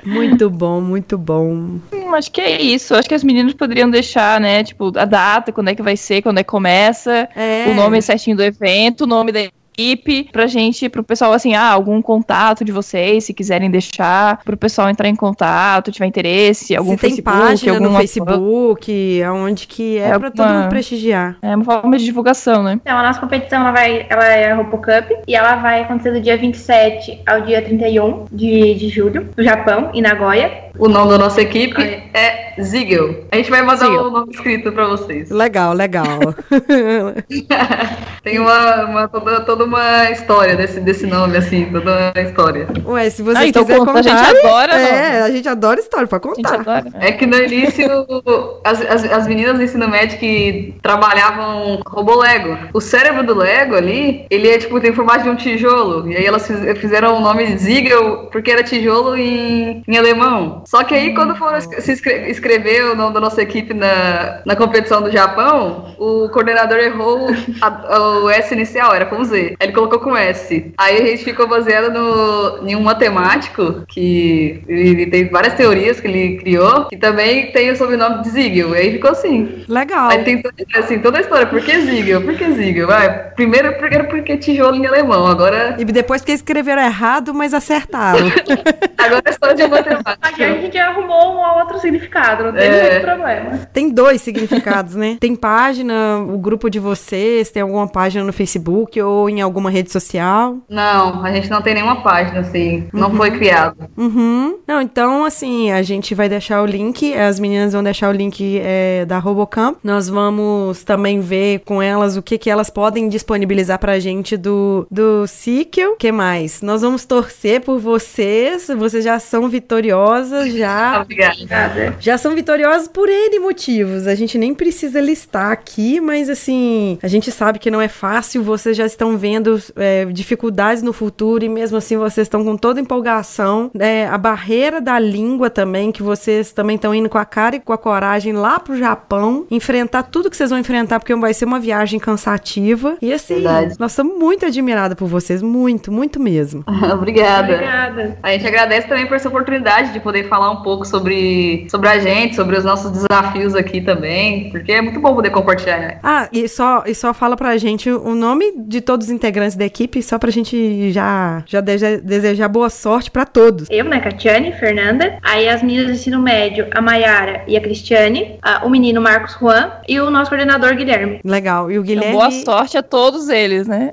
Muito bom, muito bom. Hum, acho que é isso. Acho que as meninas poderiam deixar, né? Tipo, a data, quando é que vai ser, quando é que começa, É. o nome certinho do evento, o nome da equipe, pra gente, pro pessoal, assim, ah, algum contato de vocês, se quiserem deixar, pro pessoal entrar em contato, tiver interesse, algum Se tem Facebook, página no alguma Facebook, aonde que é, É pra todo uma- mundo prestigiar. É uma forma de divulgação, né? Então, a nossa competição ela vai, ela é a Robo Cup e ela vai acontecer do dia 27 ao dia 31 de, de julho, no Japão, em Nagoya. O nome da nossa equipe é Zigel. A gente vai mandar Zigel. o nome escrito pra vocês. Legal, legal. Tem uma, uma- toda, toda uma história desse, desse nome, assim, toda uma história. Ué, se você Ah, então quiser conta, contar... a gente adora É, nome. a gente adora história pra A gente contar. adora. né? É que no início as, as, as meninas do ensino médio que trabalhavam robô Lego. O cérebro do Lego ali, ele é tipo, tem formato de um tijolo. E aí elas fiz- fizeram o nome Ziegel porque era tijolo em, em alemão. Só que aí quando foram se escre- escrever o nome da nossa equipe na, na competição do Japão, o coordenador errou a- o S inicial, era com Z. Aí ele colocou com S. Aí a gente ficou baseado no, em um matemático que ele tem várias teorias que ele criou, que também tem o sobrenome de Ziegel. E aí ficou assim. Legal. Aí tem toda, assim, toda a história. Por que Ziegel? Por que Ziegel? Vai, primeiro porque era porque tijolo em alemão. Agora, E depois que escreveram errado, mas acertaram. agora é só de Aqui a matemática. gente arrumou um outro significado, não tem É. muito problema. Tem dois significados, né? Tem página, o grupo de vocês, tem alguma página no Facebook ou em alguma rede social? Não, a gente não tem nenhuma página, assim. Não foi criado. Uhum. Não, então, assim, a gente vai deixar o link, as meninas vão deixar o link é, da Robocamp. Nós vamos também ver com elas o que, que elas podem disponibilizar pra gente do, do Sequel. O que mais? Nós vamos torcer por vocês, vocês já são vitoriosas, já, Obrigada. Obrigada. já são vitoriosas por N motivos. A gente nem precisa listar aqui, mas assim, a gente sabe que não é fácil. Vocês já estão vendo é, dificuldades no futuro e mesmo assim vocês estão com toda empolgação. É, a barreira da língua também, que vocês também estão indo com a cara e com a coragem lá pro Japão, enfrentar tudo que vocês vão enfrentar, porque vai ser uma viagem cansativa. E assim, Verdade. nós estamos muito admiradas por vocês, muito, muito mesmo. Obrigada. Obrigada. A gente agradece também por essa oportunidade de poder falar um pouco sobre, sobre a gente, sobre os nossos desafios aqui também, porque é muito bom poder compartilhar. Ah, e só, e só fala pra gente o nome de todos os integrantes da equipe, só pra gente já, já deseja- desejar boa sorte pra todos. Eu, né, Catiane, Fernanda. Aí as meninas do ensino médio, a Maiara e a Cristiane. ah, o menino Marcos Juan. E o nosso coordenador, Guilherme. Legal. E o Então, Guilherme. boa sorte a todos eles, né?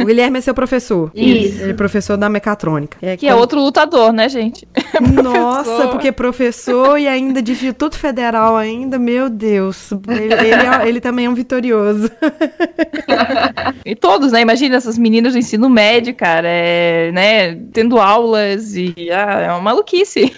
O Guilherme é seu professor. Isso. Ele é professor da mecatrônica. Que é outro lutador, né, gente? Nossa, porque professor e ainda de Instituto Federal ainda, meu Deus. Ele, ele é- ele também é um vitorioso. E todos, né? Imagina essas meninas do ensino médio, cara, é, né? Tendo aulas e ah, é uma maluquice.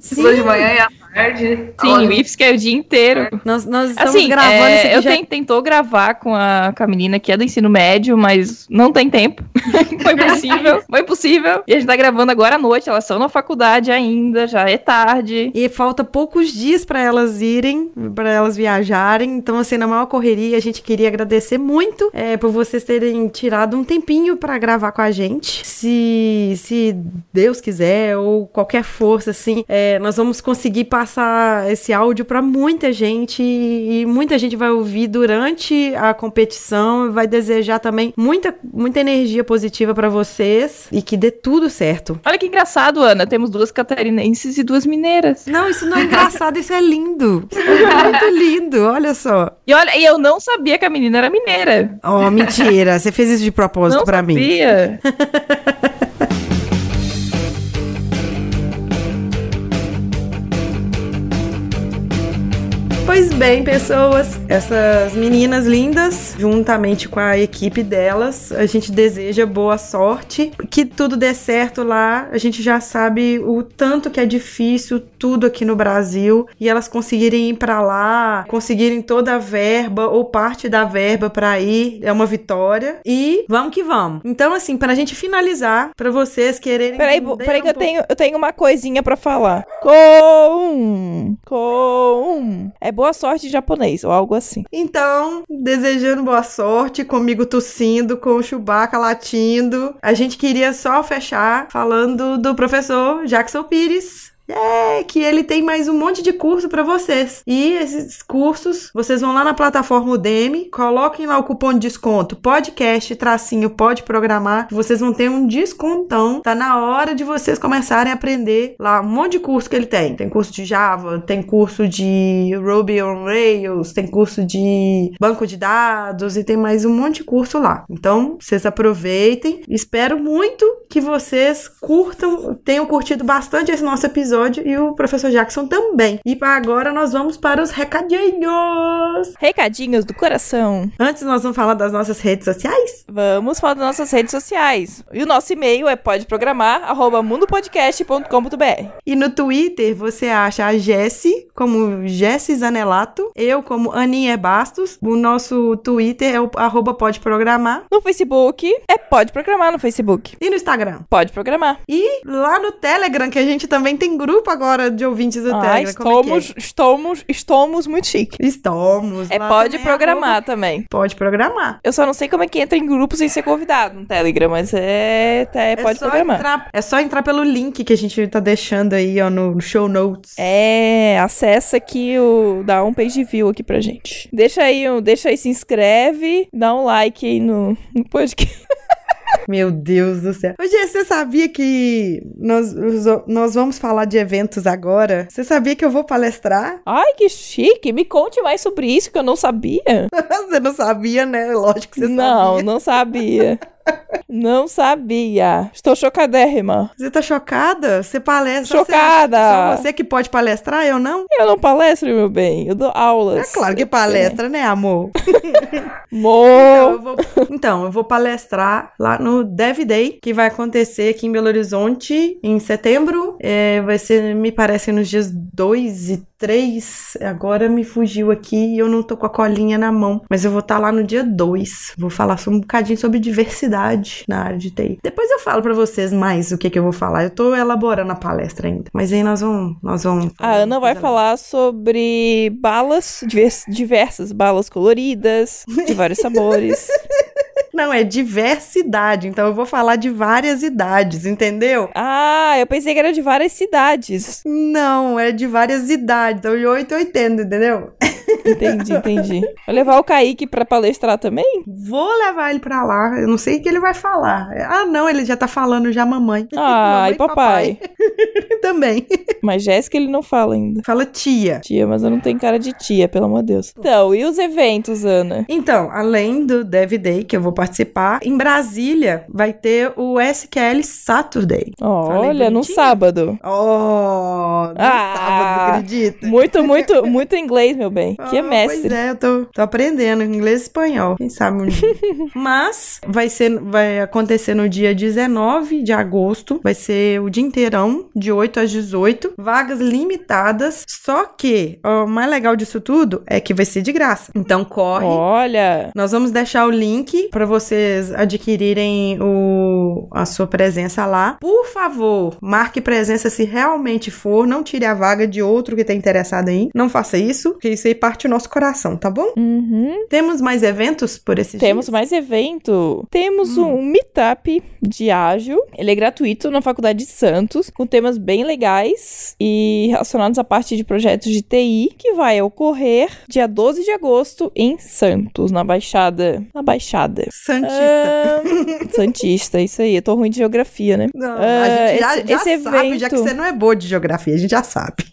Estudou de manhã e à tarde. Sim, Olha, o IFSC é o dia inteiro. Nós, nós estamos Assim, gravando é, aqui eu já... ten- tentou gravar com a, com a menina que é do ensino médio, mas não tem tempo. foi possível, foi possível. E a gente tá gravando agora à noite, elas estão na faculdade ainda, já é tarde. E falta poucos dias para elas irem, para elas viajarem. Então, assim, na maior correria, a gente queria agradecer muito é, por vocês terem tirado um tempinho para gravar com a gente. Se, se Deus quiser, ou qualquer força, assim, é, nós vamos conseguir passar esse áudio para muita gente e muita gente vai ouvir durante a competição, vai desejar também muita, muita energia positiva para vocês e que dê tudo certo. Olha que engraçado, Ana. Temos duas catarinenses e duas mineiras. Não, isso não é engraçado, isso é lindo. Isso é muito lindo, olha só. E olha, e eu não sabia que a menina era mineira. Oh, mentira. Você fez isso de propósito não pra mim. sabia. Pois bem, pessoas, essas meninas lindas, juntamente com a equipe delas, a gente deseja boa sorte, que tudo dê certo lá. A gente já sabe o tanto que é difícil tudo aqui no Brasil e elas conseguirem ir pra lá, conseguirem toda a verba ou parte da verba pra ir, é uma vitória. E vamos que vamos. Então, assim, pra gente finalizar, pra vocês quererem. Peraí, entender peraí que um eu pouco- tenho, eu tenho uma coisinha pra falar. Com, com. É boa sorte em japonês, ou algo assim. Então, desejando boa sorte, comigo tossindo, com o Chewbacca latindo. A gente queria só fechar falando do professor Jackson Pires. É, que ele tem mais um monte de curso pra vocês. E esses cursos, vocês vão lá na plataforma Udemy, coloquem lá o cupom de desconto podcast, tracinho, pode programar, vocês vão ter um descontão. Tá na hora de vocês começarem a aprender lá um monte de curso que ele tem. Tem curso de Java, tem curso de Ruby on Rails, tem curso de banco de dados e tem mais um monte de curso lá. Então, vocês aproveitem. Espero muito que vocês curtam, tenham curtido bastante esse nosso episódio e o professor Jackson também. E para agora nós vamos para os recadinhos. Recadinhos do coração. Antes nós vamos falar das nossas redes sociais. Vamos falar das nossas redes sociais. E o nosso e-mail é podeprogramar@mundopodcast.com.br. E no Twitter você acha a Jessie como Jessie Zanelato, eu como Aninha Bastos. O nosso Twitter é o arroba pode programar. No Facebook é Pode Programar no Facebook. E no Instagram. Pode Programar. E lá no Telegram, que a gente também tem grupo agora de ouvintes do Ah, Telegram. Como é é? estamos, estamos, estamos muito chique. Estamos. É Pode também Programar arroba também. Pode programar. Eu só não sei como é que entra em grupos sem ser convidado no Telegram, mas é, tá, é, Pode Programar. Entrar, é só entrar pelo link que a gente tá deixando aí, ó, no show notes. É, acessa aqui o. dá um page view aqui pra gente. Deixa aí, um- deixa aí, se inscreve, dá um like aí no, no podcast. Meu Deus do céu. Gê, você sabia que nós, nós vamos falar de eventos agora? Você sabia que eu vou palestrar? Ai, que chique! Me conte mais sobre isso que eu não sabia. você não sabia, né? Lógico que você não, sabia. não sabia. não sabia. Estou chocadérrima. Você tá chocada? Você palestra. você Chocada. que Só você que pode palestrar, eu não? Eu não palestro, meu bem. Eu dou aulas. É claro que palestra, né, amor? Amor. Então eu, vou, então, eu vou palestrar lá no Dev Day, que vai acontecer aqui em Belo Horizonte em setembro. É, vai ser, me parece, nos dias 2 e 3, agora me fugiu aqui e eu não tô com a colinha na mão. Mas eu vou estar lá no dia 2. Vou falar um bocadinho sobre diversidade na área de TI. Depois eu falo pra vocês mais o que, que eu vou falar. Eu tô elaborando a palestra ainda. Mas aí nós vamos. Nós vamos A Ana vai falar sobre balas, divers- diversas balas coloridas, de vários sabores. Não, é diversidade. Então eu vou falar de várias idades, entendeu? Ah, eu pensei que era de várias cidades. Não, é de várias idades. Então de 8 a 80, entendeu? Entendi, entendi. Vou levar o Kaique pra palestrar também? Vou levar ele pra lá. Eu não sei o que ele vai falar. Ah, não, ele já tá falando já mamãe. Ah, Mamãe e papai. Também. Mas Jéssica ele não fala ainda. Fala tia. Tia, mas eu não tenho cara de tia, pelo amor de Deus. Então, e os eventos, Ana? Então, além do Dev Day, que eu vou participar, em Brasília vai ter o SQL Saturday. Falei Olha, no sábado. Oh, no Ah. sábado, acredita? Muito, muito, muito inglês, meu bem. Que é Ah, mestre. Pois é, eu tô, tô aprendendo inglês e espanhol. Quem sabe um dia. Mas vai ser, vai acontecer no dia 19 de agosto. Vai ser o dia inteirão, de 8 às 18. Vagas limitadas. Só que o mais legal disso tudo é que vai ser de graça. Então corre. Olha, Nós vamos deixar o link para vocês adquirirem o, a sua presença lá. Por favor, marque presença se realmente for. Não tire a vaga de outro que tá interessado aí. Não faça isso, porque isso aí parte o nosso coração, tá bom? uhum. Temos mais eventos por esse temos dia? mais evento. Temos Hum. um meetup de ágil. Ele é gratuito na Faculdade de Santos, com temas bem legais e relacionados à parte de projetos de TI, que vai ocorrer dia 12 de agosto em Santos, na Baixada. Na Baixada. Santista. Ahn, Santista, isso aí. Eu tô ruim de geografia, né? Não, ah, a gente já, esse- já esse sabe, já que evento- você não é boa de geografia, a gente já sabe.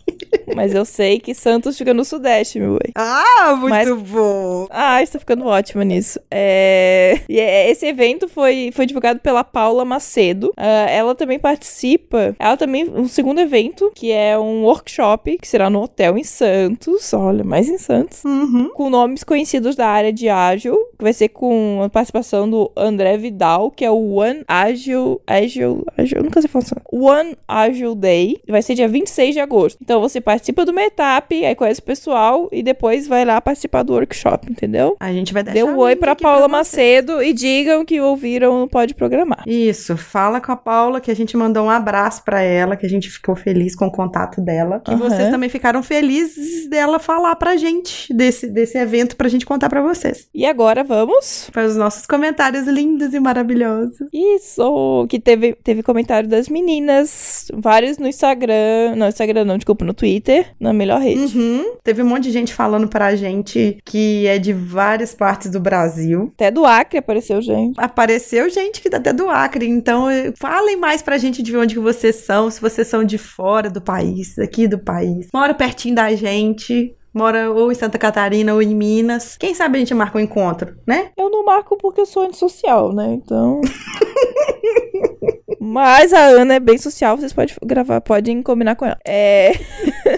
Mas eu sei que Santos fica no Sudeste, meu bem. Ah, muito Mas- bom. Ah, estou ficando ótima nisso. É... E é- esse evento foi, foi divulgado pela Paula Macedo. Ah, ela também participa. Ela também. Um segundo evento, que é um workshop, que será no hotel em Santos. Olha, mais em Santos. Uhum. Com nomes conhecidos da área de ágil, que vai ser com a participação do André Vidal, que é o One Agile. Agile. Agile eu nunca sei falar. One Agile Day. Vai ser dia 26 de agosto. Então você participa do meetup, aí conhece o pessoal e depois vai lá participar do workshop, entendeu? A gente vai deixar Dê um oi pra Paula vocês. Macedo e digam que ouviram no Pode Programar. Isso, fala com a Paula que a gente mandou um abraço pra ela, que a gente ficou feliz com o contato dela. Que Aham. vocês também ficaram felizes dela falar pra gente desse, desse evento pra gente contar pra vocês. E agora vamos. Para os nossos comentários lindos e maravilhosos. Isso! Que teve, teve comentário das meninas, vários no Instagram. Não, Instagram não, desculpa, no Twitter, na melhor rede. Uhum. Teve um monte de gente falando pra gente que é de várias partes do Brasil. Até do Acre apareceu, gente. Apareceu gente que tá até do Acre, então eh, falem mais pra gente de onde que vocês são, se vocês são de fora do país, aqui do país. Mora pertinho da gente, mora ou em Santa Catarina ou em Minas. Quem sabe a gente marca um encontro, né? Eu não marco porque eu sou antissocial, né? Então. Mas a Ana é bem social, vocês podem gravar, podem combinar com ela. É.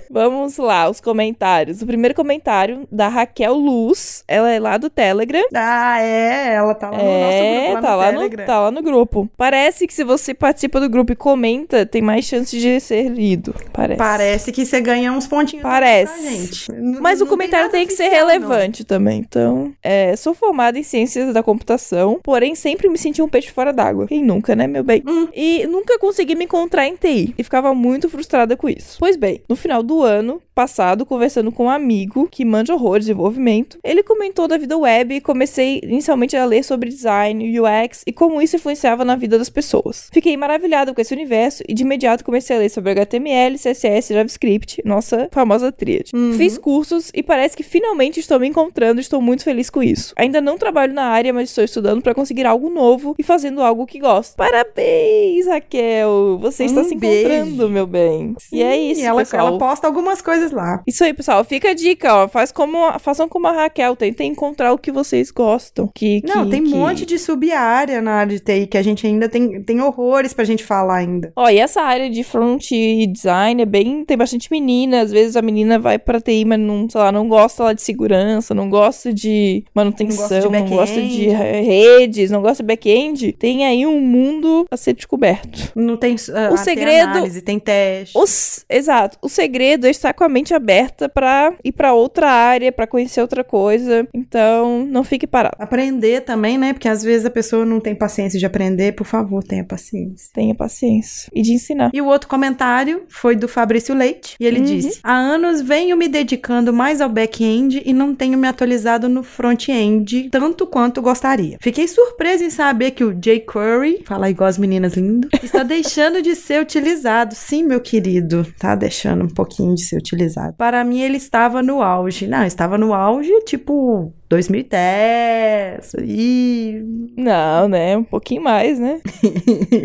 Vamos lá, os comentários. O primeiro comentário da Raquel Luz, ela é lá do Telegram. Ah, é, ela tá lá no é, nosso grupo lá tá, no lá Telegram. no, tá lá no grupo. Parece que se você participa do grupo e comenta, tem mais chance de ser lido. Parece. Parece que você ganha uns pontinhos Parece. Mas o não comentário nada tem, que ser oficial, não. relevante também. Então, é, sou formada em ciências da computação, porém sempre me senti um peixe fora d'água. Quem nunca, né, meu bem? Hum. E nunca consegui me encontrar em TI. E ficava muito frustrada com isso. Pois bem, no final do ano passado, conversando com um amigo que manja horror de desenvolvimento, ele comentou da vida web e comecei inicialmente a ler sobre design, UX e como isso influenciava na vida das pessoas. Fiquei maravilhada com esse universo e de imediato comecei a ler sobre HTML, CSS e JavaScript, nossa famosa tríade. Uhum. Fiz cursos e parece que finalmente estou me encontrando e estou muito feliz com isso. Ainda não trabalho na área, mas estou estudando para conseguir algo novo e fazendo algo que gosto. Parabéns, Raquel! Você está Um se beijo. encontrando, meu bem. e é isso, E ela, pessoal. ela posta algumas coisas lá. Isso aí, pessoal. Fica a dica, ó. Faz como, façam como a Raquel. Tentem encontrar o que vocês gostam. Que, Não, que- tem que- um monte de sub-área na área de TI que a gente ainda tem, tem horrores pra gente falar ainda. Ó, e essa área de front e design é bem. Tem bastante menina. Às vezes a menina vai pra TI, mas não, sei lá, não gosta lá de segurança, não gosta de manutenção, Não não gosta gosta de de, back-end. re- redes, não gosta de back-end. Tem aí um mundo a ser descoberto. Não tem. ah, O tem segredo- análise, tem teste. Os, exato. O segredo é estar com a aberta pra ir pra outra área, pra conhecer outra coisa. Então, não fique parado. Aprender também, né? Porque às vezes a pessoa não tem paciência de aprender. Por favor, tenha paciência. Tenha paciência. E de ensinar. E o outro comentário foi do Fabrício Leite. E ele Uhum. disse: Há anos venho me dedicando mais ao back-end e não tenho me atualizado no front-end tanto quanto gostaria. Fiquei surpresa em saber que o jQuery, fala igual as meninas lindo, está deixando de ser utilizado. Sim, meu querido, tá deixando um pouquinho de ser utilizado. Para mim, ele estava no auge. Não, estava no auge, tipo. 2010 e Não, né? Um pouquinho mais, né?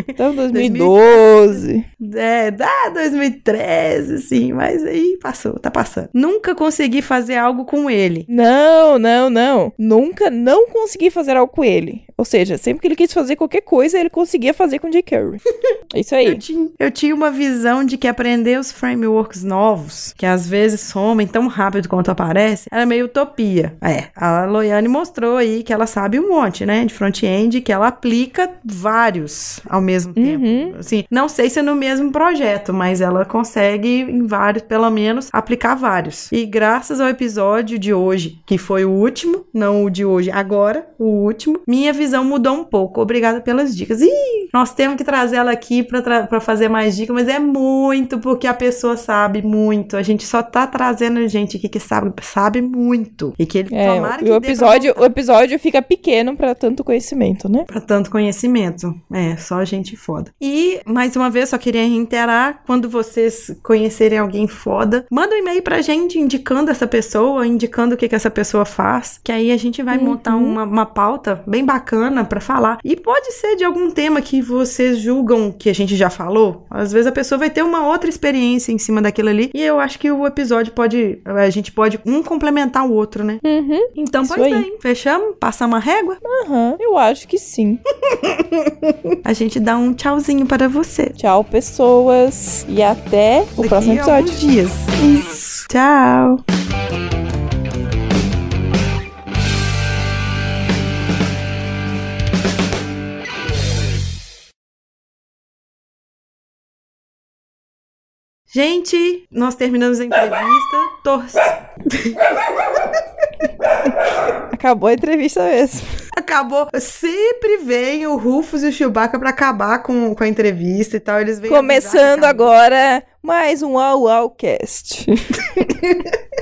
Então, 2012. É, dá 2013, sim, mas aí passou, tá passando. Nunca consegui fazer algo com ele. Não, não, não. Nunca não consegui fazer algo com ele. Ou seja, sempre que ele quis fazer qualquer coisa, ele conseguia fazer com jQuery. É isso Eu aí. tinha, eu tinha uma visão de que aprender os frameworks novos, que às vezes somem tão rápido quanto aparece, era meio utopia. É, a Loiane mostrou aí que ela sabe um monte, né, de front-end, que ela aplica vários ao mesmo tempo. Uhum. Assim, não sei se é no mesmo projeto, mas ela consegue em vários, pelo menos, aplicar vários. E graças ao episódio de hoje, que foi o último, não o de hoje, agora, o último, minha visão mudou um pouco. Obrigada pelas dicas. Ih, nós temos que trazer ela aqui pra fazer mais dicas, mas é muito porque a pessoa sabe muito. A gente só tá trazendo gente aqui que sabe, sabe muito. E que ele É, tomara que o episódio, o episódio fica pequeno pra tanto conhecimento, né? Pra tanto conhecimento. É, só gente foda. E, mais uma vez, só queria reiterar: quando vocês conhecerem alguém foda, manda um e-mail pra gente indicando essa pessoa, indicando o que, que essa pessoa faz. Que aí a gente vai montar uma, uma pauta bem bacana pra falar. E pode ser de algum tema que vocês julgam que a gente já falou. Às vezes a pessoa vai ter uma outra experiência em cima daquilo ali. E eu acho que o episódio pode. A gente pode um complementar o outro, né? Uhum. Então, Isso pois aí. bem. Fechamos? Passamos a régua? Aham, eu acho que sim. A gente dá um tchauzinho para você. Tchau, pessoas. E até o Daqui próximo episódio. dias. Isso. Tchau. Gente, nós terminamos a entrevista. Torce. Acabou a entrevista mesmo. Acabou. Sempre vem o Rufus e o Chewbacca pra acabar com, com a entrevista e tal. Eles vêm Começando avisar agora mais um Au Au Cast.